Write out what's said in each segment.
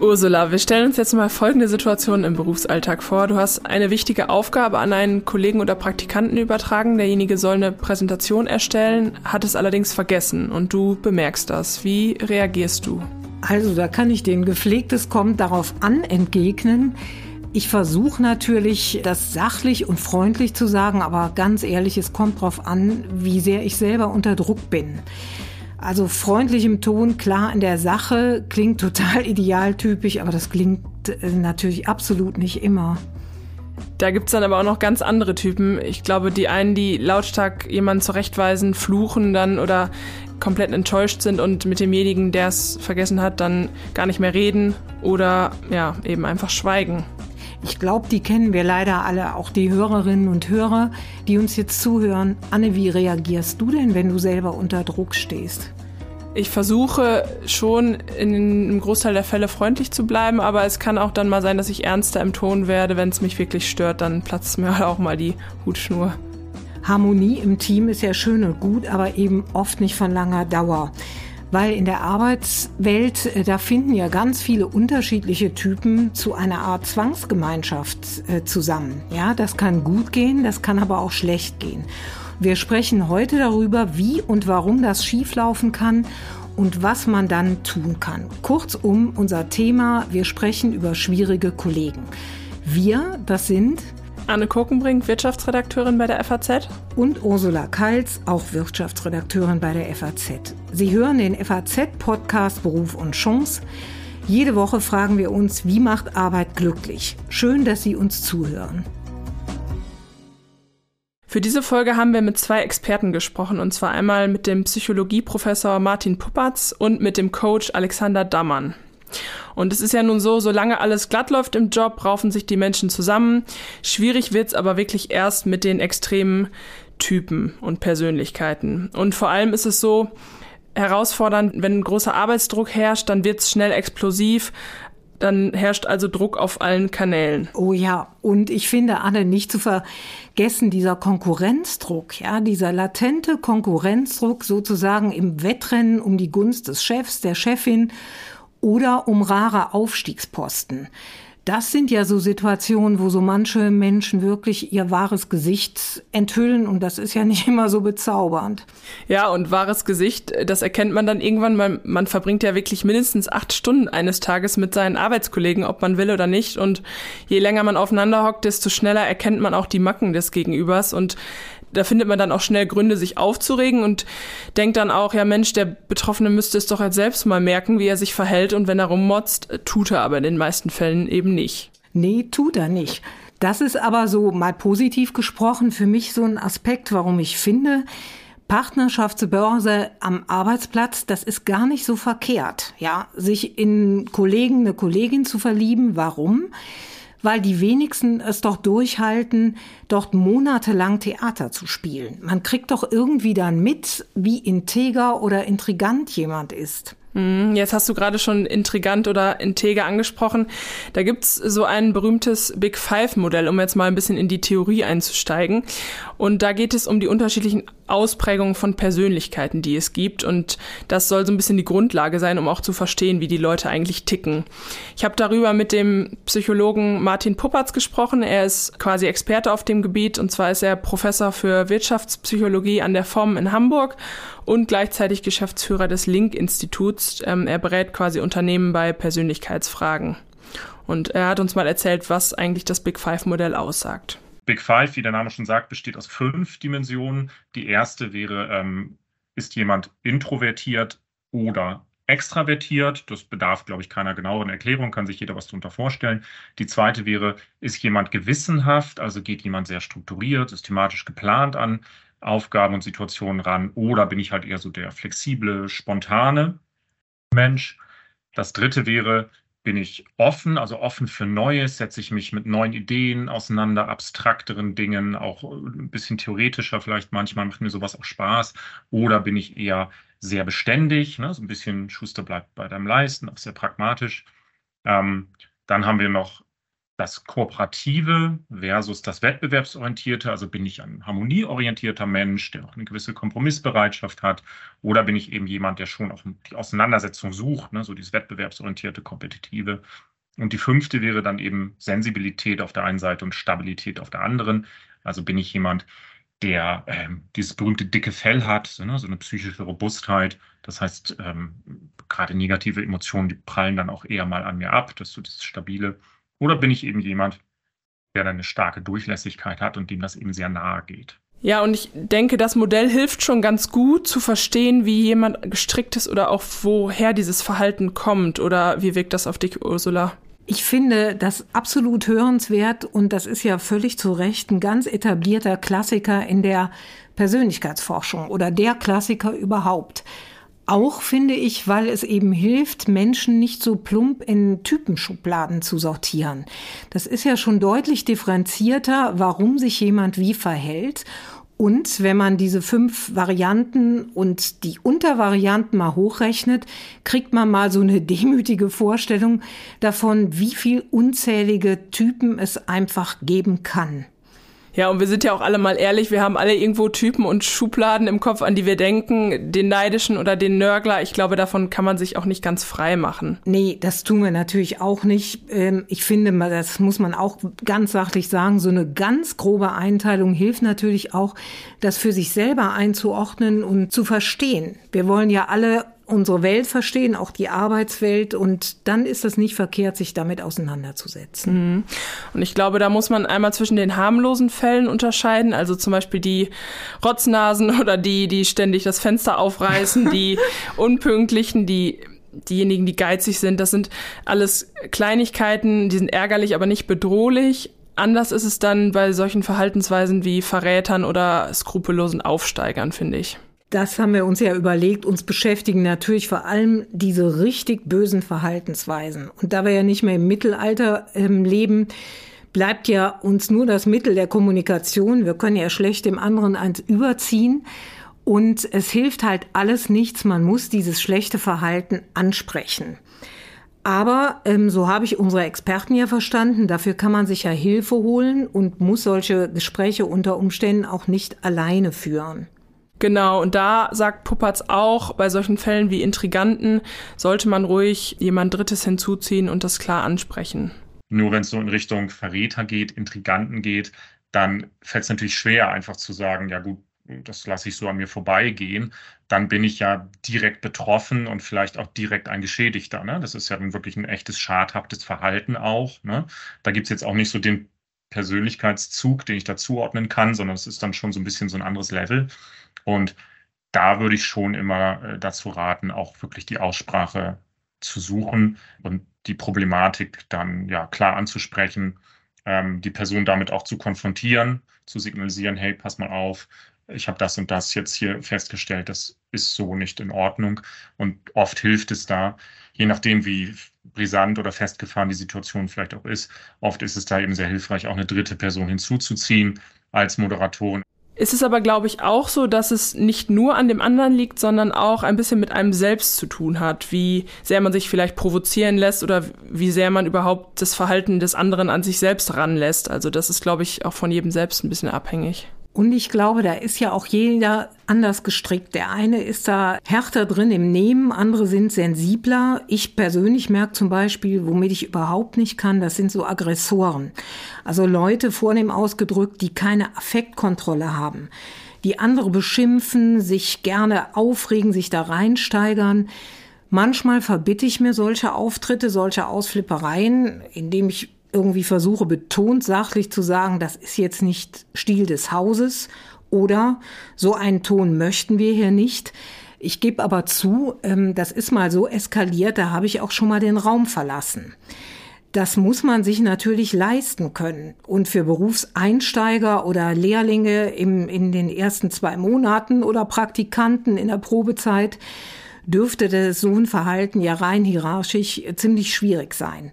Ursula, wir stellen uns jetzt mal folgende Situation im Berufsalltag vor. Du hast eine wichtige Aufgabe an einen Kollegen oder Praktikanten übertragen. Derjenige soll eine Präsentation erstellen, hat es allerdings vergessen und du bemerkst das. Wie reagierst du? Also, da kann ich den gepflegtes kommt darauf an entgegnen. Ich versuche natürlich, das sachlich und freundlich zu sagen, aber ganz ehrlich, es kommt darauf an, wie sehr ich selber unter Druck bin. Also freundlich im Ton, klar in der Sache, klingt total idealtypisch, aber das klingt äh, natürlich absolut nicht immer. Da gibt's dann aber auch noch ganz andere Typen. Ich glaube, die einen, die lautstark jemanden zurechtweisen, fluchen dann oder komplett enttäuscht sind und mit demjenigen, der es vergessen hat, dann gar nicht mehr reden oder ja, eben einfach schweigen. Ich glaube, die kennen wir leider alle, auch die Hörerinnen und Hörer, die uns jetzt zuhören. Anne, wie reagierst du denn, wenn du selber unter Druck stehst? Ich versuche schon in einem Großteil der Fälle freundlich zu bleiben, aber es kann auch dann mal sein, dass ich ernster im Ton werde. Wenn es mich wirklich stört, dann platzt mir auch mal die Hutschnur. Harmonie im Team ist ja schön und gut, aber eben oft nicht von langer Dauer weil in der Arbeitswelt, äh, da finden ja ganz viele unterschiedliche Typen zu einer Art Zwangsgemeinschaft äh, zusammen. Ja, das kann gut gehen, das kann aber auch schlecht gehen. Wir sprechen heute darüber, wie und warum das schieflaufen kann und was man dann tun kann. Kurzum, unser Thema, wir sprechen über schwierige Kollegen. Wir, das sind Anne Kokenbrink, Wirtschaftsredakteurin bei der FAZ. Und Ursula Kals, auch Wirtschaftsredakteurin bei der FAZ. Sie hören den FAZ-Podcast Beruf und Chance. Jede Woche fragen wir uns, wie macht Arbeit glücklich? Schön, dass Sie uns zuhören. Für diese Folge haben wir mit zwei Experten gesprochen, und zwar einmal mit dem Psychologieprofessor Martin Puppatz und mit dem Coach Alexander Dammann. Und es ist ja nun so, solange alles glatt läuft im Job, raufen sich die Menschen zusammen. Schwierig wird's aber wirklich erst mit den extremen Typen und Persönlichkeiten. Und vor allem ist es so, herausfordernd, wenn ein großer Arbeitsdruck herrscht, dann wird's schnell explosiv. Dann herrscht also Druck auf allen Kanälen. Oh ja, und ich finde, Anne, nicht zu vergessen, dieser Konkurrenzdruck, ja, dieser latente Konkurrenzdruck sozusagen im Wettrennen um die Gunst des Chefs, der Chefin oder um rare Aufstiegsposten. Das sind ja so Situationen, wo so manche Menschen wirklich ihr wahres Gesicht enthüllen und das ist ja nicht immer so bezaubernd. Ja, und wahres Gesicht, das erkennt man dann irgendwann, man, man verbringt ja wirklich mindestens acht Stunden eines Tages mit seinen Arbeitskollegen, ob man will oder nicht. Und je länger man aufeinander hockt, desto schneller erkennt man auch die Macken des Gegenübers und da findet man dann auch schnell Gründe, sich aufzuregen und denkt dann auch, ja Mensch, der Betroffene müsste es doch jetzt selbst mal merken, wie er sich verhält und wenn er rummotzt, tut er aber in den meisten Fällen eben nicht. Nee, tut er nicht. Das ist aber so mal positiv gesprochen für mich so ein Aspekt, warum ich finde, Partnerschaftsbörse am Arbeitsplatz, das ist gar nicht so verkehrt. Ja, sich in Kollegen, eine Kollegin zu verlieben. Warum? Weil die wenigsten es doch durchhalten, dort monatelang Theater zu spielen. Man kriegt doch irgendwie dann mit, wie integer oder intrigant jemand ist. Hm, jetzt hast du gerade schon intrigant oder integer angesprochen. Da gibt's so ein berühmtes Big Five-Modell, um jetzt mal ein bisschen in die Theorie einzusteigen. Und da geht es um die unterschiedlichen Ausprägungen von Persönlichkeiten, die es gibt. Und das soll so ein bisschen die Grundlage sein, um auch zu verstehen, wie die Leute eigentlich ticken. Ich habe darüber mit dem Psychologen Martin Puppatz gesprochen. Er ist quasi Experte auf dem Gebiet. Und zwar ist er Professor für Wirtschaftspsychologie an der FOM in Hamburg und gleichzeitig Geschäftsführer des Link-Instituts. Ähm, er berät quasi Unternehmen bei Persönlichkeitsfragen. Und er hat uns mal erzählt, was eigentlich das Big Five-Modell aussagt. Big Five, wie der Name schon sagt, besteht aus fünf Dimensionen. Die erste wäre, ähm, ist jemand introvertiert oder extravertiert. Das bedarf, glaube ich, keiner genaueren Erklärung, kann sich jeder was darunter vorstellen. Die zweite wäre, ist jemand gewissenhaft, also geht jemand sehr strukturiert, systematisch geplant an Aufgaben und Situationen ran oder bin ich halt eher so der flexible, spontane Mensch. Das dritte wäre, bin ich offen, also offen für Neues, setze ich mich mit neuen Ideen auseinander, abstrakteren Dingen, auch ein bisschen theoretischer vielleicht manchmal, macht mir sowas auch Spaß. Oder bin ich eher sehr beständig, ne? so ein bisschen Schuster bleibt bei deinem Leisten, auch sehr pragmatisch. Ähm, dann haben wir noch das Kooperative versus das Wettbewerbsorientierte. Also bin ich ein harmonieorientierter Mensch, der auch eine gewisse Kompromissbereitschaft hat, oder bin ich eben jemand, der schon auch die Auseinandersetzung sucht, ne? so dieses Wettbewerbsorientierte, Kompetitive. Und die fünfte wäre dann eben Sensibilität auf der einen Seite und Stabilität auf der anderen. Also bin ich jemand, der ähm, dieses berühmte dicke Fell hat, ne, so eine psychische Robustheit. Das heißt, ähm, gerade negative Emotionen, die prallen dann auch eher mal an mir ab, das ist so das Stabile. Oder bin ich eben jemand, der dann eine starke Durchlässigkeit hat und dem das eben sehr nahe geht. Ja, und ich denke, das Modell hilft schon ganz gut zu verstehen, wie jemand gestrickt ist oder auch woher dieses Verhalten kommt. Oder wie wirkt das auf dich, Ursula? Ich finde das absolut hörenswert und das ist ja völlig zu Recht ein ganz etablierter Klassiker in der Persönlichkeitsforschung oder der Klassiker überhaupt. Auch finde ich, weil es eben hilft, Menschen nicht so plump in Typenschubladen zu sortieren. Das ist ja schon deutlich differenzierter, warum sich jemand wie verhält und wenn man diese fünf Varianten und die Untervarianten mal hochrechnet, kriegt man mal so eine demütige Vorstellung davon, wie viel unzählige Typen es einfach geben kann. Ja, und wir sind ja auch alle mal ehrlich, wir haben alle irgendwo Typen und Schubladen im Kopf, an die wir denken, den Neidischen oder den Nörgler. Ich glaube, davon kann man sich auch nicht ganz frei machen. Nee, das tun wir natürlich auch nicht. Ähm, ich finde, das muss man auch ganz sachlich sagen, so eine ganz grobe Einteilung hilft natürlich auch, das für sich selber einzuordnen und zu verstehen. Wir wollen ja alle unsere Welt verstehen, auch die Arbeitswelt. Und dann ist es nicht verkehrt, sich damit auseinanderzusetzen. Mhm. Und ich glaube, da muss man einmal zwischen den harmlosen Fällen unterscheiden, also zum Beispiel die Rotznasen oder die, die ständig das Fenster aufreißen, die Unpünktlichen, die diejenigen, die geizig sind. Das sind alles Kleinigkeiten, die sind ärgerlich, aber nicht bedrohlich. Anders ist es dann bei solchen Verhaltensweisen wie Verrätern oder skrupellosen Aufsteigern, finde ich. Das haben wir uns ja überlegt. Uns beschäftigen natürlich vor allem diese richtig bösen Verhaltensweisen. Und da wir ja nicht mehr im Mittelalter ähm, leben, bleibt ja uns nur das Mittel der Kommunikation. Wir können ja schlecht dem anderen eins überziehen. Und es hilft halt alles nichts. Man muss dieses schlechte Verhalten ansprechen. Aber ähm, so habe ich unsere Experten ja verstanden. Dafür kann man sich ja Hilfe holen und muss solche Gespräche unter Umständen auch nicht alleine führen. Genau, und da sagt Puppertz auch, bei solchen Fällen wie Intriganten sollte man ruhig jemand Drittes hinzuziehen und das klar ansprechen. Nur wenn es so in Richtung Verräter geht, Intriganten geht, dann fällt es natürlich schwer, einfach zu sagen, ja gut, das lasse ich so an mir vorbeigehen. Dann bin ich ja direkt betroffen und vielleicht auch direkt ein Geschädigter. Ne? Das ist ja dann wirklich ein echtes schadhaftes Verhalten auch. Ne? Da gibt es jetzt auch nicht so den Persönlichkeitszug, den ich da zuordnen kann, sondern es ist dann schon so ein bisschen so ein anderes Level. Und da würde ich schon immer äh, dazu raten, auch wirklich die Aussprache zu suchen und die Problematik dann ja klar anzusprechen, ähm, die Person damit auch zu konfrontieren, zu signalisieren, hey, pass mal auf, ich habe das und das jetzt hier festgestellt, das ist so nicht in Ordnung. Und oft hilft es da, je nachdem, wie brisant oder festgefahren die Situation vielleicht auch ist, oft ist es da eben sehr hilfreich, auch eine dritte Person hinzuzuziehen als Moderatorin. Es ist aber, glaube ich, auch so, dass es nicht nur an dem anderen liegt, sondern auch ein bisschen mit einem selbst zu tun hat, wie sehr man sich vielleicht provozieren lässt oder wie sehr man überhaupt das Verhalten des anderen an sich selbst ranlässt. Also das ist, glaube ich, auch von jedem selbst ein bisschen abhängig. Und ich glaube, da ist ja auch jeder anders gestrickt. Der eine ist da härter drin im Nehmen, andere sind sensibler. Ich persönlich merke zum Beispiel, womit ich überhaupt nicht kann, das sind so Aggressoren. Also Leute vornehm ausgedrückt, die keine Affektkontrolle haben, die andere beschimpfen, sich gerne aufregen, sich da reinsteigern. Manchmal verbitte ich mir solche Auftritte, solche Ausflippereien, indem ich irgendwie versuche betont sachlich zu sagen, das ist jetzt nicht Stil des Hauses oder so einen Ton möchten wir hier nicht. Ich gebe aber zu, ähm, das ist mal so eskaliert, da habe ich auch schon mal den Raum verlassen. Das muss man sich natürlich leisten können. Und für Berufseinsteiger oder Lehrlinge im, in den ersten zwei Monaten oder Praktikanten in der Probezeit dürfte das so ein Verhalten ja rein hierarchisch ziemlich schwierig sein.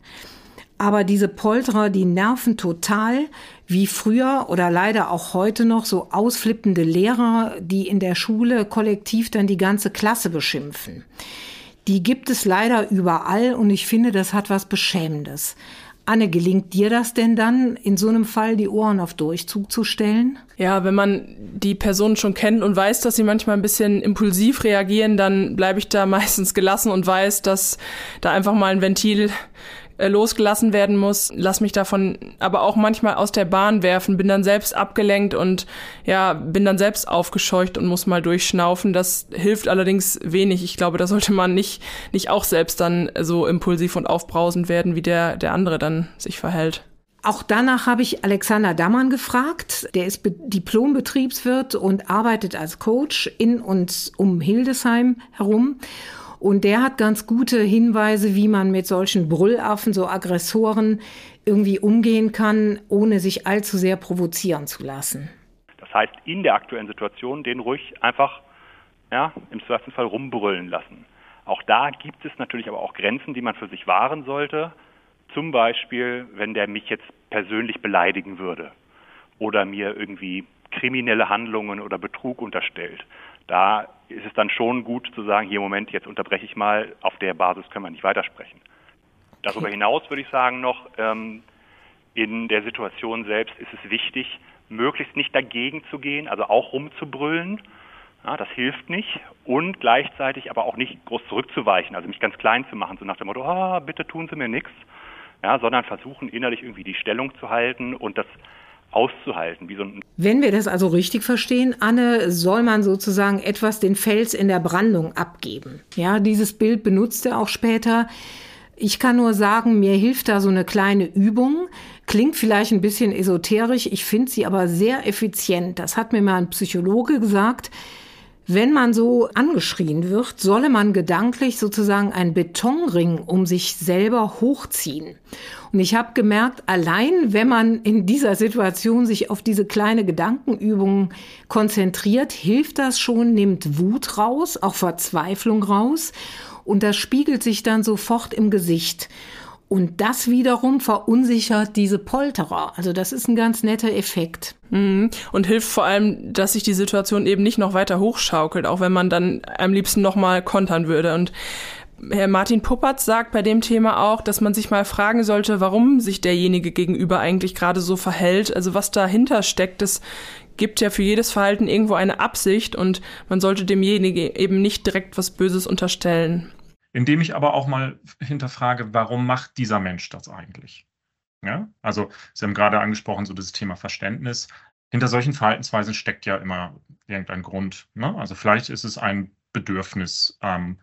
Aber diese Polterer, die nerven total, wie früher oder leider auch heute noch so ausflippende Lehrer, die in der Schule kollektiv dann die ganze Klasse beschimpfen. Die gibt es leider überall und ich finde, das hat was Beschämendes. Anne, gelingt dir das denn dann, in so einem Fall die Ohren auf Durchzug zu stellen? Ja, wenn man die Person schon kennt und weiß, dass sie manchmal ein bisschen impulsiv reagieren, dann bleibe ich da meistens gelassen und weiß, dass da einfach mal ein Ventil losgelassen werden muss. Lass mich davon aber auch manchmal aus der Bahn werfen, bin dann selbst abgelenkt und ja, bin dann selbst aufgescheucht und muss mal durchschnaufen. Das hilft allerdings wenig. Ich glaube, da sollte man nicht, nicht auch selbst dann so impulsiv und aufbrausend werden, wie der, der andere dann sich verhält. Auch danach habe ich Alexander Dammann gefragt. Der ist Diplombetriebswirt und arbeitet als Coach in und um Hildesheim herum. Und der hat ganz gute Hinweise, wie man mit solchen Brüllaffen, so Aggressoren, irgendwie umgehen kann, ohne sich allzu sehr provozieren zu lassen. Das heißt, in der aktuellen Situation den ruhig einfach ja, im Zweifelsfall rumbrüllen lassen. Auch da gibt es natürlich aber auch Grenzen, die man für sich wahren sollte. Zum Beispiel, wenn der mich jetzt persönlich beleidigen würde oder mir irgendwie kriminelle Handlungen oder Betrug unterstellt. Da ist es dann schon gut zu sagen, hier Moment, jetzt unterbreche ich mal, auf der Basis können wir nicht weitersprechen. Darüber hinaus würde ich sagen noch, ähm, in der Situation selbst ist es wichtig, möglichst nicht dagegen zu gehen, also auch rumzubrüllen. Ja, das hilft nicht. Und gleichzeitig aber auch nicht groß zurückzuweichen, also mich ganz klein zu machen, so nach dem Motto, ah, bitte tun Sie mir nichts, ja, sondern versuchen innerlich irgendwie die Stellung zu halten und das auszuhalten. So Wenn wir das also richtig verstehen, Anne, soll man sozusagen etwas den Fels in der Brandung abgeben. Ja, dieses Bild benutzt er auch später. Ich kann nur sagen, mir hilft da so eine kleine Übung. Klingt vielleicht ein bisschen esoterisch, ich finde sie aber sehr effizient. Das hat mir mal ein Psychologe gesagt. Wenn man so angeschrien wird, solle man gedanklich sozusagen einen Betonring um sich selber hochziehen. Und ich habe gemerkt, allein wenn man in dieser Situation sich auf diese kleine Gedankenübung konzentriert, hilft das schon, nimmt Wut raus, auch Verzweiflung raus. Und das spiegelt sich dann sofort im Gesicht. Und das wiederum verunsichert diese Polterer. Also das ist ein ganz netter Effekt. Mhm. Und hilft vor allem, dass sich die Situation eben nicht noch weiter hochschaukelt, auch wenn man dann am liebsten nochmal kontern würde. Und Herr Martin Puppertz sagt bei dem Thema auch, dass man sich mal fragen sollte, warum sich derjenige gegenüber eigentlich gerade so verhält. Also was dahinter steckt, das gibt ja für jedes Verhalten irgendwo eine Absicht und man sollte demjenigen eben nicht direkt was Böses unterstellen indem ich aber auch mal hinterfrage, warum macht dieser Mensch das eigentlich? Ja, also Sie haben gerade angesprochen, so das Thema Verständnis. Hinter solchen Verhaltensweisen steckt ja immer irgendein Grund. Ne? Also vielleicht ist es ein Bedürfnis, ähm,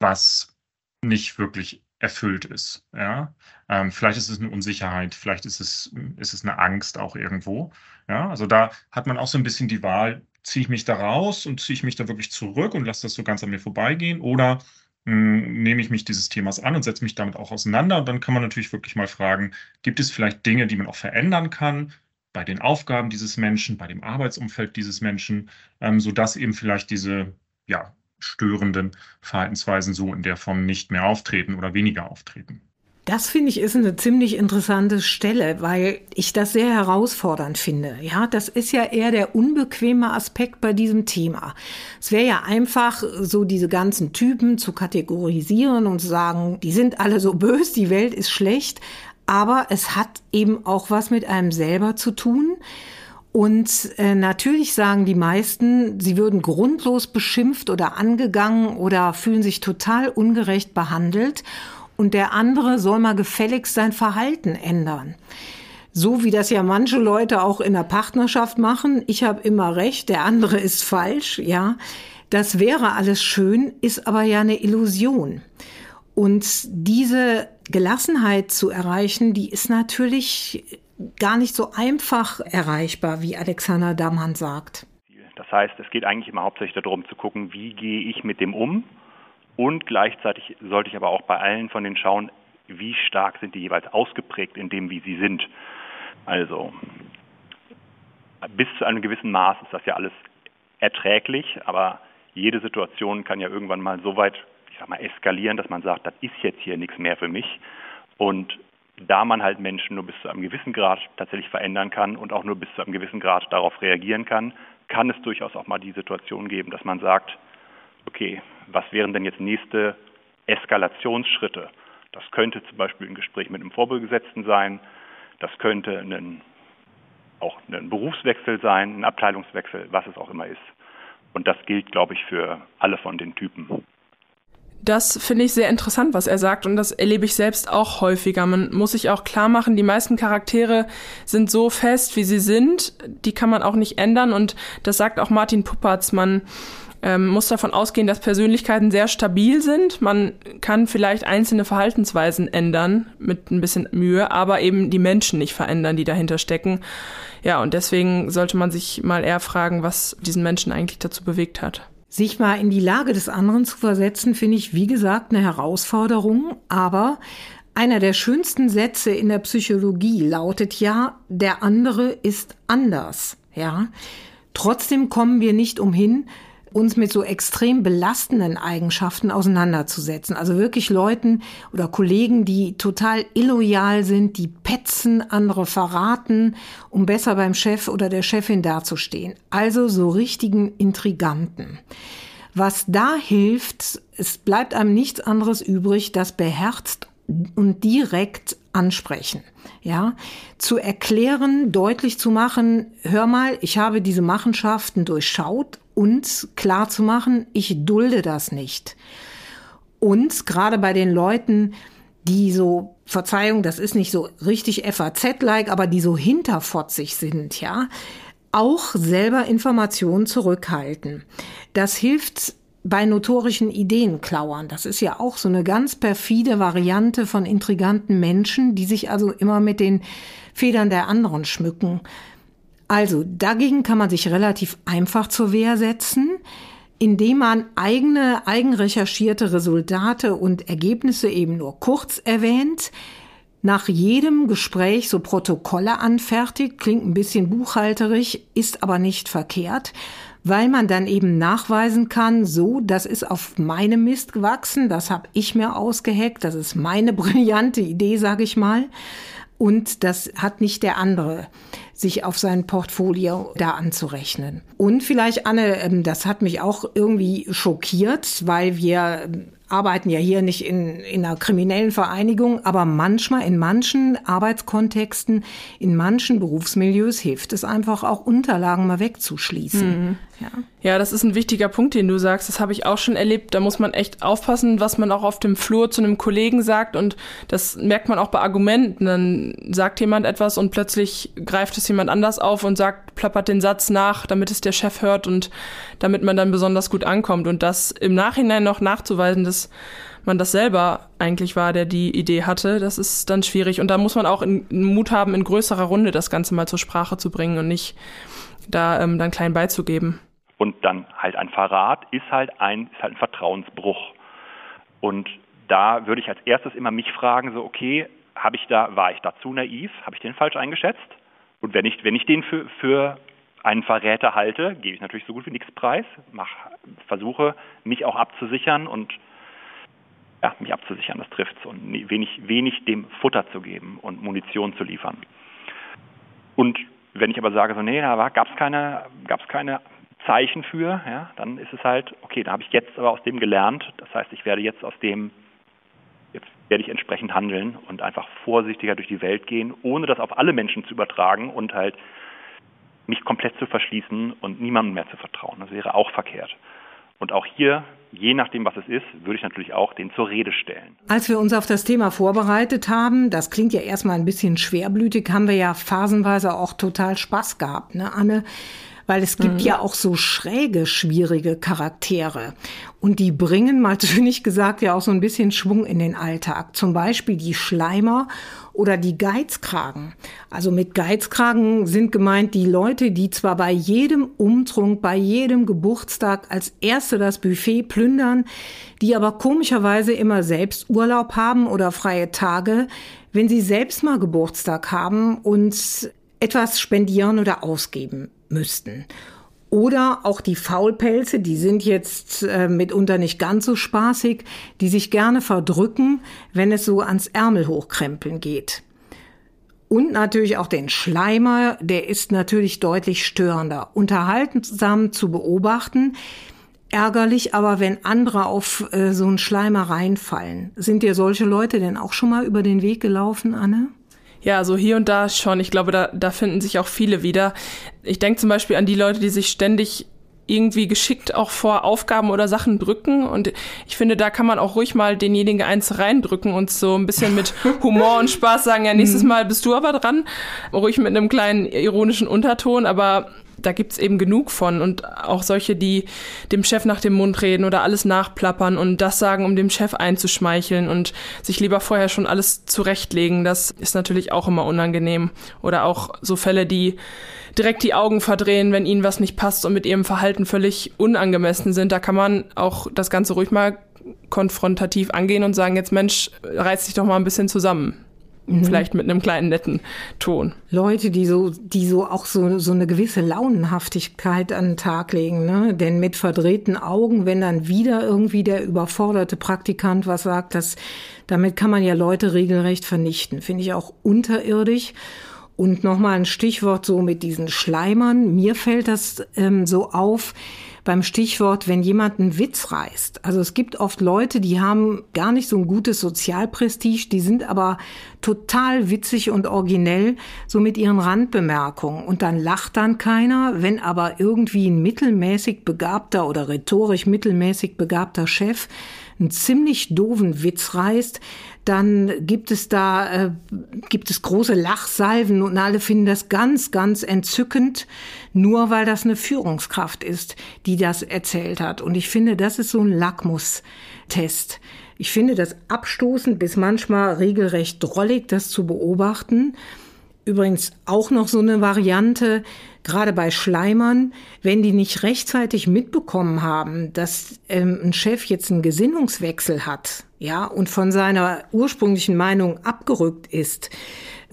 was nicht wirklich erfüllt ist. Ja? Ähm, vielleicht ist es eine Unsicherheit, vielleicht ist es, ist es eine Angst auch irgendwo. Ja? Also da hat man auch so ein bisschen die Wahl, ziehe ich mich da raus und ziehe ich mich da wirklich zurück und lasse das so ganz an mir vorbeigehen oder nehme ich mich dieses Themas an und setze mich damit auch auseinander. Und dann kann man natürlich wirklich mal fragen, gibt es vielleicht Dinge, die man auch verändern kann bei den Aufgaben dieses Menschen, bei dem Arbeitsumfeld dieses Menschen, ähm, sodass eben vielleicht diese ja, störenden Verhaltensweisen so in der Form nicht mehr auftreten oder weniger auftreten. Das finde ich ist eine ziemlich interessante Stelle, weil ich das sehr herausfordernd finde. Ja, das ist ja eher der unbequeme Aspekt bei diesem Thema. Es wäre ja einfach, so diese ganzen Typen zu kategorisieren und zu sagen, die sind alle so bös, die Welt ist schlecht. Aber es hat eben auch was mit einem selber zu tun. Und äh, natürlich sagen die meisten, sie würden grundlos beschimpft oder angegangen oder fühlen sich total ungerecht behandelt und der andere soll mal gefälligst sein Verhalten ändern. So wie das ja manche Leute auch in der Partnerschaft machen. Ich habe immer recht, der andere ist falsch, ja. Das wäre alles schön, ist aber ja eine Illusion. Und diese Gelassenheit zu erreichen, die ist natürlich gar nicht so einfach erreichbar, wie Alexander Dammann sagt. Das heißt, es geht eigentlich immer hauptsächlich darum zu gucken, wie gehe ich mit dem um und gleichzeitig sollte ich aber auch bei allen von denen schauen, wie stark sind die jeweils ausgeprägt in dem, wie sie sind. Also bis zu einem gewissen Maß ist das ja alles erträglich, aber jede Situation kann ja irgendwann mal so weit, ich sag mal, eskalieren, dass man sagt, das ist jetzt hier nichts mehr für mich. Und da man halt Menschen nur bis zu einem gewissen Grad tatsächlich verändern kann und auch nur bis zu einem gewissen Grad darauf reagieren kann, kann es durchaus auch mal die Situation geben, dass man sagt, okay, was wären denn jetzt nächste Eskalationsschritte? Das könnte zum Beispiel ein Gespräch mit einem Vorgesetzten sein, das könnte ein, auch ein Berufswechsel sein, ein Abteilungswechsel, was es auch immer ist. Und das gilt, glaube ich, für alle von den Typen. Das finde ich sehr interessant, was er sagt, und das erlebe ich selbst auch häufiger. Man muss sich auch klar machen, die meisten Charaktere sind so fest, wie sie sind. Die kann man auch nicht ändern, und das sagt auch Martin Puppatz. Man ähm, muss davon ausgehen, dass Persönlichkeiten sehr stabil sind. Man kann vielleicht einzelne Verhaltensweisen ändern mit ein bisschen Mühe, aber eben die Menschen nicht verändern, die dahinter stecken. Ja, und deswegen sollte man sich mal eher fragen, was diesen Menschen eigentlich dazu bewegt hat. Sich mal in die Lage des anderen zu versetzen, finde ich, wie gesagt, eine Herausforderung. Aber einer der schönsten Sätze in der Psychologie lautet ja, der andere ist anders. Ja. Trotzdem kommen wir nicht umhin, uns mit so extrem belastenden Eigenschaften auseinanderzusetzen. Also wirklich Leuten oder Kollegen, die total illoyal sind, die petzen, andere verraten, um besser beim Chef oder der Chefin dazustehen. Also so richtigen Intriganten. Was da hilft, es bleibt einem nichts anderes übrig, das beherzt und direkt ansprechen. Ja, zu erklären, deutlich zu machen, hör mal, ich habe diese Machenschaften durchschaut und klar zu machen, ich dulde das nicht. Und gerade bei den Leuten, die so, Verzeihung, das ist nicht so richtig FAZ-like, aber die so hinterfotzig sind, ja, auch selber Informationen zurückhalten. Das hilft bei notorischen Ideenklauern. Das ist ja auch so eine ganz perfide Variante von intriganten Menschen, die sich also immer mit den Federn der anderen schmücken. Also dagegen kann man sich relativ einfach zur Wehr setzen, indem man eigene, eigenrecherchierte Resultate und Ergebnisse eben nur kurz erwähnt, nach jedem Gespräch so Protokolle anfertigt, klingt ein bisschen buchhalterisch, ist aber nicht verkehrt, weil man dann eben nachweisen kann, so, das ist auf meinem Mist gewachsen, das habe ich mir ausgeheckt, das ist meine brillante Idee, sage ich mal, und das hat nicht der andere sich auf sein Portfolio da anzurechnen. Und vielleicht, Anne, ähm, das hat mich auch irgendwie schockiert, weil wir arbeiten ja hier nicht in, in einer kriminellen Vereinigung, aber manchmal in manchen Arbeitskontexten, in manchen Berufsmilieus hilft es einfach auch Unterlagen mal wegzuschließen. Mhm. Ja. ja, das ist ein wichtiger Punkt, den du sagst. Das habe ich auch schon erlebt. Da muss man echt aufpassen, was man auch auf dem Flur zu einem Kollegen sagt. Und das merkt man auch bei Argumenten. Dann sagt jemand etwas und plötzlich greift es jemand anders auf und sagt, plappert den Satz nach, damit es der Chef hört und damit man dann besonders gut ankommt. Und das im Nachhinein noch nachzuweisen, man das selber eigentlich war, der die Idee hatte, das ist dann schwierig. Und da muss man auch in, Mut haben, in größerer Runde das Ganze mal zur Sprache zu bringen und nicht da ähm, dann klein beizugeben. Und dann halt ein Verrat ist halt ein, ist halt ein Vertrauensbruch. Und da würde ich als erstes immer mich fragen, so okay, habe ich da, war ich da zu naiv? Habe ich den falsch eingeschätzt? Und wenn ich, wenn ich den für, für einen Verräter halte, gebe ich natürlich so gut wie nichts preis, mach, versuche mich auch abzusichern und ja, mich abzusichern, das trifft's und wenig, wenig dem Futter zu geben und Munition zu liefern. Und wenn ich aber sage, so, nee, da gab es keine, gab's keine Zeichen für, ja, dann ist es halt, okay, da habe ich jetzt aber aus dem gelernt. Das heißt, ich werde jetzt aus dem, jetzt werde ich entsprechend handeln und einfach vorsichtiger durch die Welt gehen, ohne das auf alle Menschen zu übertragen und halt mich komplett zu verschließen und niemandem mehr zu vertrauen. Das wäre auch verkehrt. Und auch hier, je nachdem, was es ist, würde ich natürlich auch den zur Rede stellen. Als wir uns auf das Thema vorbereitet haben, das klingt ja erstmal ein bisschen schwerblütig, haben wir ja phasenweise auch total Spaß gehabt, ne, Anne? Weil es gibt mhm. ja auch so schräge, schwierige Charaktere. Und die bringen, mal zynisch gesagt, ja auch so ein bisschen Schwung in den Alltag. Zum Beispiel die Schleimer oder die Geizkragen. Also mit Geizkragen sind gemeint die Leute, die zwar bei jedem Umtrunk, bei jedem Geburtstag als Erste das Buffet plündern, die aber komischerweise immer selbst Urlaub haben oder freie Tage, wenn sie selbst mal Geburtstag haben und etwas spendieren oder ausgeben müssten. Oder auch die Faulpelze, die sind jetzt äh, mitunter nicht ganz so spaßig, die sich gerne verdrücken, wenn es so ans Ärmel hochkrempeln geht. Und natürlich auch den Schleimer, der ist natürlich deutlich störender. Unterhaltsam zu beobachten. ärgerlich, aber wenn andere auf äh, so einen Schleimer reinfallen, sind dir solche Leute denn auch schon mal über den Weg gelaufen, Anne? Ja, so hier und da schon. Ich glaube, da, da finden sich auch viele wieder. Ich denke zum Beispiel an die Leute, die sich ständig irgendwie geschickt auch vor Aufgaben oder Sachen drücken. Und ich finde, da kann man auch ruhig mal denjenigen eins reindrücken und so ein bisschen mit Humor und Spaß sagen, ja, nächstes mhm. Mal bist du aber dran. Ruhig mit einem kleinen ironischen Unterton, aber da gibt's eben genug von. Und auch solche, die dem Chef nach dem Mund reden oder alles nachplappern und das sagen, um dem Chef einzuschmeicheln und sich lieber vorher schon alles zurechtlegen. Das ist natürlich auch immer unangenehm. Oder auch so Fälle, die direkt die Augen verdrehen, wenn ihnen was nicht passt und mit ihrem Verhalten völlig unangemessen sind. Da kann man auch das Ganze ruhig mal konfrontativ angehen und sagen, jetzt Mensch, reiß dich doch mal ein bisschen zusammen. Mhm. Vielleicht mit einem kleinen netten Ton. Leute, die so, die so auch so, so eine gewisse Launenhaftigkeit an den Tag legen, ne? Denn mit verdrehten Augen, wenn dann wieder irgendwie der überforderte Praktikant was sagt, das, damit kann man ja Leute regelrecht vernichten. Finde ich auch unterirdisch. Und nochmal ein Stichwort so mit diesen Schleimern. Mir fällt das ähm, so auf beim Stichwort, wenn jemand einen Witz reißt. Also es gibt oft Leute, die haben gar nicht so ein gutes Sozialprestige, die sind aber total witzig und originell, so mit ihren Randbemerkungen. Und dann lacht dann keiner, wenn aber irgendwie ein mittelmäßig begabter oder rhetorisch mittelmäßig begabter Chef einen ziemlich doofen Witz reißt, dann gibt es da äh, gibt es große Lachsalven und alle finden das ganz ganz entzückend, nur weil das eine Führungskraft ist, die das erzählt hat und ich finde, das ist so ein Lackmustest. Ich finde das abstoßend bis manchmal regelrecht drollig, das zu beobachten. Übrigens auch noch so eine Variante, gerade bei Schleimern, wenn die nicht rechtzeitig mitbekommen haben, dass ähm, ein Chef jetzt einen Gesinnungswechsel hat, ja, und von seiner ursprünglichen Meinung abgerückt ist,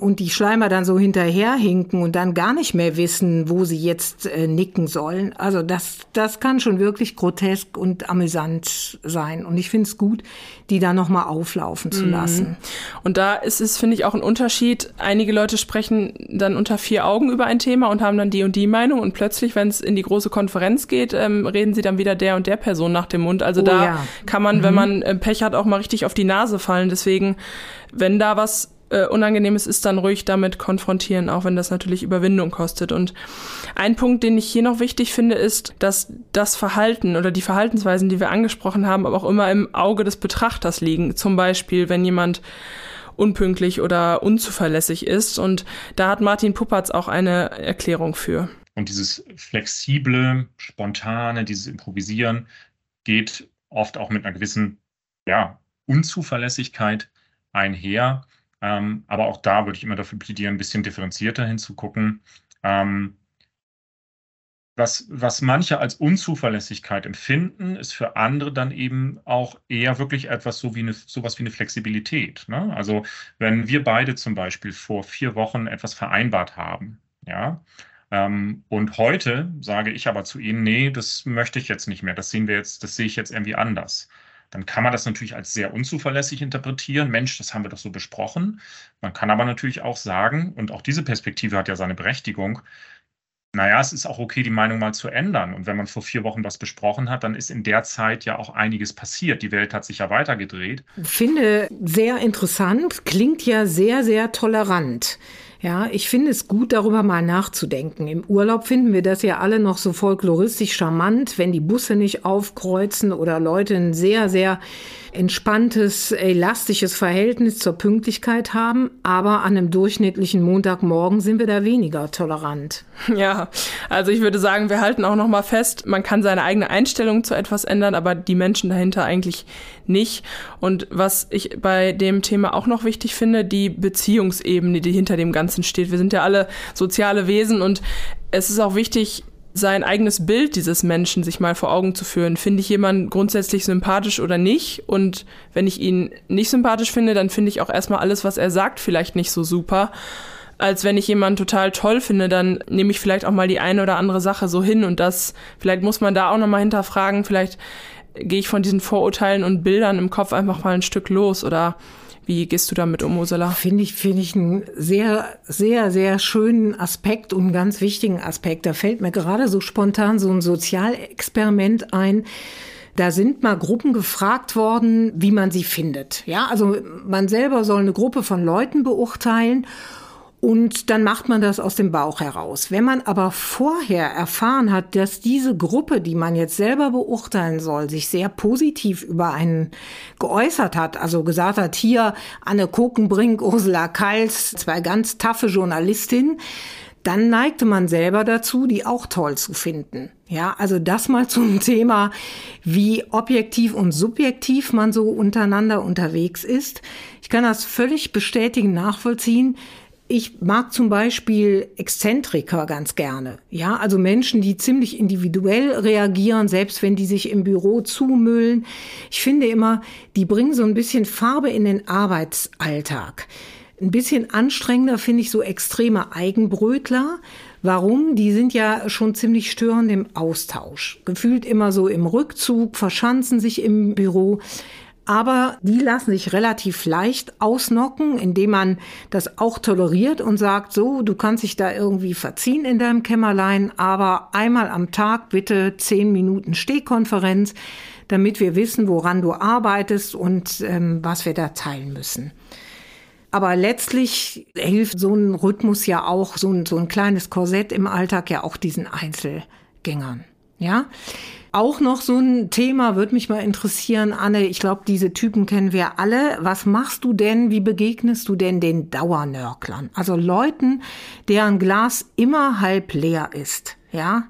und die Schleimer dann so hinterherhinken und dann gar nicht mehr wissen, wo sie jetzt äh, nicken sollen. Also das, das kann schon wirklich grotesk und amüsant sein. Und ich finde es gut, die da nochmal auflaufen zu mhm. lassen. Und da ist es, finde ich, auch ein Unterschied. Einige Leute sprechen dann unter vier Augen über ein Thema und haben dann die und die Meinung und plötzlich, wenn es in die große Konferenz geht, ähm, reden sie dann wieder der und der Person nach dem Mund. Also oh, da ja. kann man, mhm. wenn man äh, Pech hat, auch mal richtig auf die Nase fallen. Deswegen, wenn da was äh, Unangenehmes ist, dann ruhig damit konfrontieren, auch wenn das natürlich Überwindung kostet. Und ein Punkt, den ich hier noch wichtig finde, ist, dass das Verhalten oder die Verhaltensweisen, die wir angesprochen haben, aber auch immer im Auge des Betrachters liegen. Zum Beispiel, wenn jemand unpünktlich oder unzuverlässig ist. Und da hat Martin Puppatz auch eine Erklärung für. Und dieses flexible, spontane, dieses Improvisieren geht oft auch mit einer gewissen ja, Unzuverlässigkeit einher. Ähm, aber auch da würde ich immer dafür plädieren, ein bisschen differenzierter hinzugucken. Ähm, was, was manche als Unzuverlässigkeit empfinden, ist für andere dann eben auch eher wirklich etwas so wie eine, sowas wie eine Flexibilität. Ne? Also wenn wir beide zum Beispiel vor vier Wochen etwas vereinbart haben, ja, ähm, und heute sage ich aber zu Ihnen, nee, das möchte ich jetzt nicht mehr, das sehen wir jetzt, das sehe ich jetzt irgendwie anders dann kann man das natürlich als sehr unzuverlässig interpretieren. Mensch, das haben wir doch so besprochen. Man kann aber natürlich auch sagen, und auch diese Perspektive hat ja seine Berechtigung, naja, es ist auch okay, die Meinung mal zu ändern. Und wenn man vor vier Wochen was besprochen hat, dann ist in der Zeit ja auch einiges passiert. Die Welt hat sich ja weitergedreht. Finde sehr interessant, klingt ja sehr, sehr tolerant. Ja, ich finde es gut, darüber mal nachzudenken. Im Urlaub finden wir das ja alle noch so folkloristisch charmant, wenn die Busse nicht aufkreuzen oder Leute ein sehr, sehr entspanntes, elastisches Verhältnis zur Pünktlichkeit haben. Aber an einem durchschnittlichen Montagmorgen sind wir da weniger tolerant. Ja, also ich würde sagen, wir halten auch noch mal fest, man kann seine eigene Einstellung zu etwas ändern, aber die Menschen dahinter eigentlich nicht. Und was ich bei dem Thema auch noch wichtig finde, die Beziehungsebene, die hinter dem Ganzen steht. Wir sind ja alle soziale Wesen und es ist auch wichtig, sein eigenes Bild dieses Menschen sich mal vor Augen zu führen. Finde ich jemanden grundsätzlich sympathisch oder nicht? Und wenn ich ihn nicht sympathisch finde, dann finde ich auch erstmal alles, was er sagt, vielleicht nicht so super. Als wenn ich jemanden total toll finde, dann nehme ich vielleicht auch mal die eine oder andere Sache so hin und das, vielleicht muss man da auch nochmal hinterfragen, vielleicht gehe ich von diesen Vorurteilen und Bildern im Kopf einfach mal ein Stück los oder Wie gehst du damit um, Ursula? Finde ich, finde ich einen sehr, sehr, sehr schönen Aspekt und einen ganz wichtigen Aspekt. Da fällt mir gerade so spontan so ein Sozialexperiment ein. Da sind mal Gruppen gefragt worden, wie man sie findet. Ja, also man selber soll eine Gruppe von Leuten beurteilen und dann macht man das aus dem Bauch heraus. Wenn man aber vorher erfahren hat, dass diese Gruppe, die man jetzt selber beurteilen soll, sich sehr positiv über einen geäußert hat, also gesagt hat, hier Anne Kokenbrink, Ursula Kals, zwei ganz taffe Journalistinnen, dann neigte man selber dazu, die auch toll zu finden. Ja, also das mal zum Thema, wie objektiv und subjektiv man so untereinander unterwegs ist. Ich kann das völlig bestätigen, nachvollziehen. Ich mag zum Beispiel Exzentriker ganz gerne. Ja, also Menschen, die ziemlich individuell reagieren, selbst wenn die sich im Büro zumüllen. Ich finde immer, die bringen so ein bisschen Farbe in den Arbeitsalltag. Ein bisschen anstrengender finde ich so extreme Eigenbrötler. Warum? Die sind ja schon ziemlich störend im Austausch. Gefühlt immer so im Rückzug, verschanzen sich im Büro. Aber die lassen sich relativ leicht ausnocken, indem man das auch toleriert und sagt, so, du kannst dich da irgendwie verziehen in deinem Kämmerlein, aber einmal am Tag bitte zehn Minuten Stehkonferenz, damit wir wissen, woran du arbeitest und ähm, was wir da teilen müssen. Aber letztlich hilft so ein Rhythmus ja auch, so ein, so ein kleines Korsett im Alltag ja auch diesen Einzelgängern. Ja, auch noch so ein Thema würde mich mal interessieren, Anne. Ich glaube, diese Typen kennen wir alle. Was machst du denn? Wie begegnest du denn den Dauernörklern? Also Leuten, deren Glas immer halb leer ist. Ja,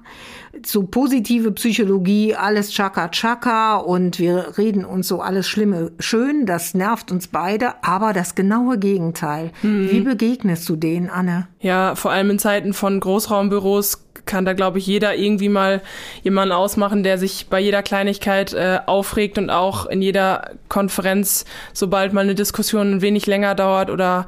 so positive Psychologie, alles Chaka Chaka und wir reden uns so alles Schlimme schön, das nervt uns beide, aber das genaue Gegenteil. Mhm. Wie begegnest du denen, Anne? Ja, vor allem in Zeiten von Großraumbüros kann da, glaube ich, jeder irgendwie mal jemanden ausmachen, der sich bei jeder Kleinigkeit äh, aufregt und auch in jeder Konferenz, sobald mal eine Diskussion ein wenig länger dauert oder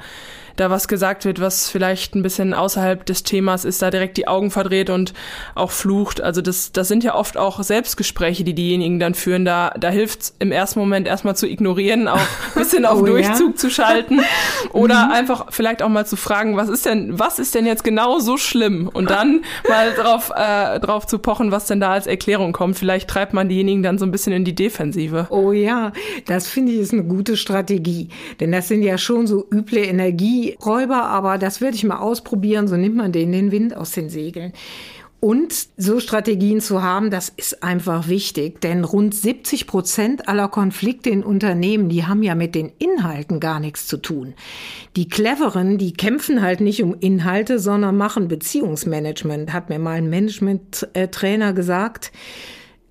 da was gesagt wird, was vielleicht ein bisschen außerhalb des Themas ist, da direkt die Augen verdreht und auch flucht. Also das, das sind ja oft auch Selbstgespräche, die diejenigen dann führen. Da, da hilft im ersten Moment erstmal zu ignorieren, auch ein bisschen auf oh, Durchzug ja? zu schalten oder mhm. einfach vielleicht auch mal zu fragen, was ist denn, was ist denn jetzt genau so schlimm? Und dann mal drauf, äh, drauf zu pochen, was denn da als Erklärung kommt. Vielleicht treibt man diejenigen dann so ein bisschen in die Defensive. Oh ja, das finde ich ist eine gute Strategie. Denn das sind ja schon so üble Energie Räuber, aber das würde ich mal ausprobieren, so nimmt man denen den Wind aus den Segeln. Und so Strategien zu haben, das ist einfach wichtig, denn rund 70 Prozent aller Konflikte in Unternehmen, die haben ja mit den Inhalten gar nichts zu tun. Die Cleveren, die kämpfen halt nicht um Inhalte, sondern machen Beziehungsmanagement, hat mir mal ein Management-Trainer gesagt.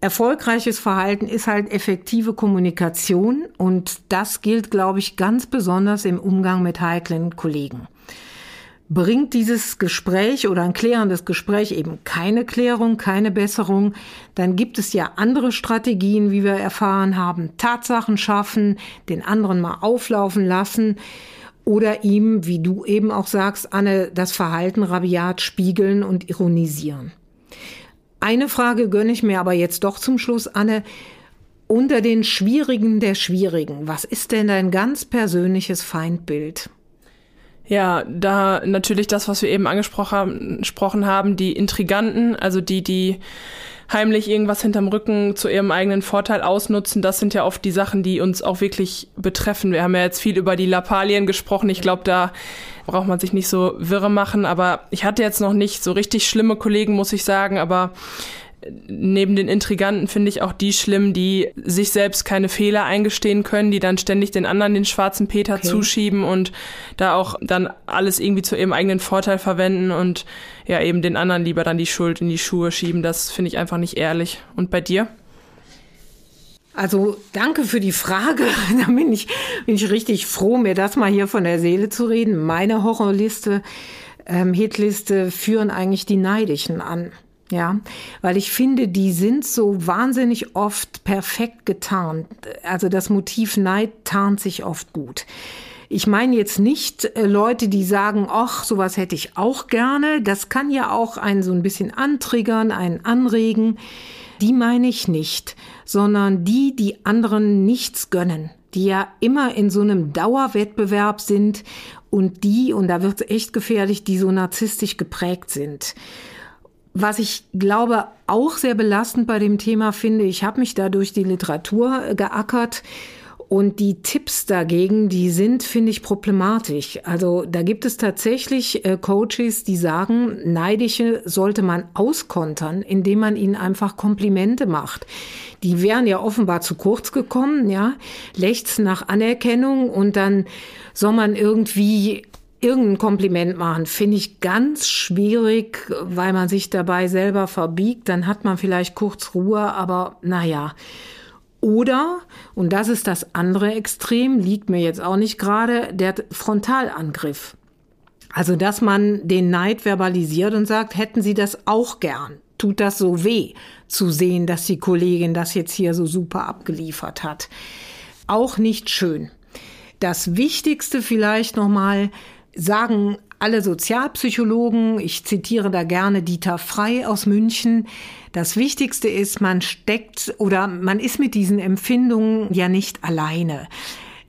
Erfolgreiches Verhalten ist halt effektive Kommunikation und das gilt, glaube ich, ganz besonders im Umgang mit heiklen Kollegen. Bringt dieses Gespräch oder ein klärendes Gespräch eben keine Klärung, keine Besserung, dann gibt es ja andere Strategien, wie wir erfahren haben. Tatsachen schaffen, den anderen mal auflaufen lassen oder ihm, wie du eben auch sagst, Anne, das Verhalten rabiat spiegeln und ironisieren. Eine Frage gönne ich mir aber jetzt doch zum Schluss, Anne. Unter den Schwierigen der Schwierigen, was ist denn dein ganz persönliches Feindbild? Ja, da natürlich das, was wir eben angesprochen haben, die Intriganten, also die, die heimlich irgendwas hinterm Rücken zu ihrem eigenen Vorteil ausnutzen, das sind ja oft die Sachen, die uns auch wirklich betreffen. Wir haben ja jetzt viel über die Lappalien gesprochen. Ich glaube, da braucht man sich nicht so wirre machen. Aber ich hatte jetzt noch nicht so richtig schlimme Kollegen, muss ich sagen. Aber neben den Intriganten finde ich auch die schlimm, die sich selbst keine Fehler eingestehen können, die dann ständig den anderen den schwarzen Peter okay. zuschieben und da auch dann alles irgendwie zu ihrem eigenen Vorteil verwenden und ja eben den anderen lieber dann die Schuld in die Schuhe schieben. Das finde ich einfach nicht ehrlich. Und bei dir? Also danke für die Frage. Da bin ich, bin ich richtig froh, mir das mal hier von der Seele zu reden. Meine Horrorliste, ähm, Hitliste führen eigentlich die Neidischen an. Ja, weil ich finde, die sind so wahnsinnig oft perfekt getarnt. Also das Motiv Neid tarnt sich oft gut. Ich meine jetzt nicht äh, Leute, die sagen, ach, sowas hätte ich auch gerne. Das kann ja auch einen so ein bisschen antriggern, einen anregen. Die meine ich nicht, sondern die, die anderen nichts gönnen. die ja immer in so einem Dauerwettbewerb sind und die, und da wird es echt gefährlich, die so narzisstisch geprägt sind. Was ich glaube auch sehr belastend bei dem Thema finde, ich habe mich da durch die Literatur geackert und die Tipps dagegen, die sind, finde ich, problematisch. Also da gibt es tatsächlich äh, Coaches, die sagen, Neidische sollte man auskontern, indem man ihnen einfach Komplimente macht. Die wären ja offenbar zu kurz gekommen, ja, lechzen nach Anerkennung und dann soll man irgendwie irgendein Kompliment machen, finde ich ganz schwierig, weil man sich dabei selber verbiegt. Dann hat man vielleicht kurz Ruhe, aber naja. Oder, und das ist das andere Extrem, liegt mir jetzt auch nicht gerade, der Frontalangriff. Also, dass man den Neid verbalisiert und sagt, hätten Sie das auch gern? Tut das so weh, zu sehen, dass die Kollegin das jetzt hier so super abgeliefert hat? Auch nicht schön. Das Wichtigste vielleicht nochmal, sagen alle Sozialpsychologen, ich zitiere da gerne Dieter Frei aus München, das Wichtigste ist, man steckt oder man ist mit diesen Empfindungen ja nicht alleine.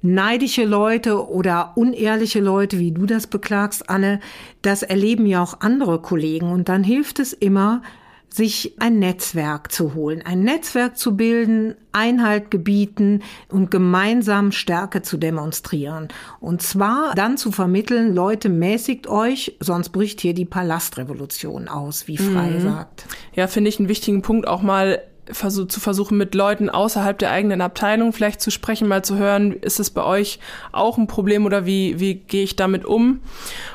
Neidische Leute oder unehrliche Leute, wie du das beklagst, Anne, das erleben ja auch andere Kollegen. Und dann hilft es immer, sich ein Netzwerk zu holen, ein Netzwerk zu bilden, Einhalt gebieten und gemeinsam Stärke zu demonstrieren. Und zwar dann zu vermitteln, Leute, mäßigt euch, sonst bricht hier die Palastrevolution aus, wie Frei mhm. sagt. Ja, finde ich einen wichtigen Punkt auch mal zu versuchen, mit Leuten außerhalb der eigenen Abteilung vielleicht zu sprechen, mal zu hören, ist es bei euch auch ein Problem oder wie, wie gehe ich damit um?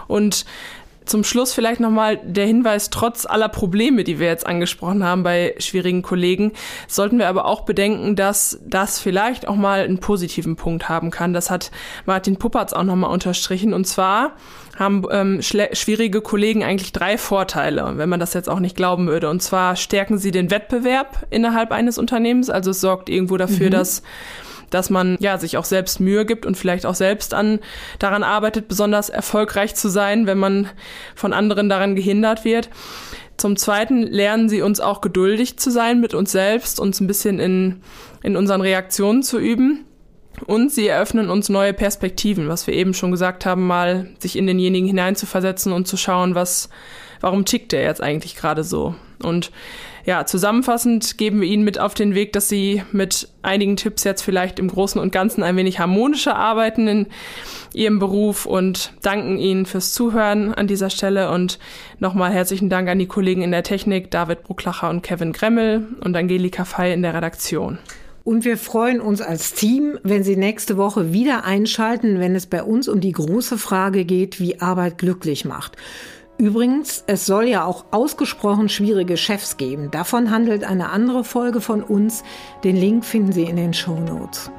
Und zum Schluss vielleicht nochmal der Hinweis, trotz aller Probleme, die wir jetzt angesprochen haben bei schwierigen Kollegen, sollten wir aber auch bedenken, dass das vielleicht auch mal einen positiven Punkt haben kann. Das hat Martin Puppertz auch nochmal unterstrichen. Und zwar haben ähm, schwierige Kollegen eigentlich drei Vorteile, wenn man das jetzt auch nicht glauben würde. Und zwar stärken sie den Wettbewerb innerhalb eines Unternehmens. Also es sorgt irgendwo dafür, mhm. dass dass man ja sich auch selbst Mühe gibt und vielleicht auch selbst an daran arbeitet, besonders erfolgreich zu sein, wenn man von anderen daran gehindert wird. Zum Zweiten lernen sie uns auch geduldig zu sein mit uns selbst, uns ein bisschen in, in unseren Reaktionen zu üben. Und sie eröffnen uns neue Perspektiven, was wir eben schon gesagt haben, mal sich in denjenigen hineinzuversetzen und zu schauen, was, warum tickt der jetzt eigentlich gerade so? Und ja, zusammenfassend geben wir Ihnen mit auf den Weg, dass Sie mit einigen Tipps jetzt vielleicht im Großen und Ganzen ein wenig harmonischer arbeiten in Ihrem Beruf und danken Ihnen fürs Zuhören an dieser Stelle und nochmal herzlichen Dank an die Kollegen in der Technik, David Brucklacher und Kevin Gremmel und Angelika Fey in der Redaktion. Und wir freuen uns als Team, wenn Sie nächste Woche wieder einschalten, wenn es bei uns um die große Frage geht, wie Arbeit glücklich macht. Übrigens, es soll ja auch ausgesprochen schwierige Chefs geben. Davon handelt eine andere Folge von uns. Den Link finden Sie in den Show Notes.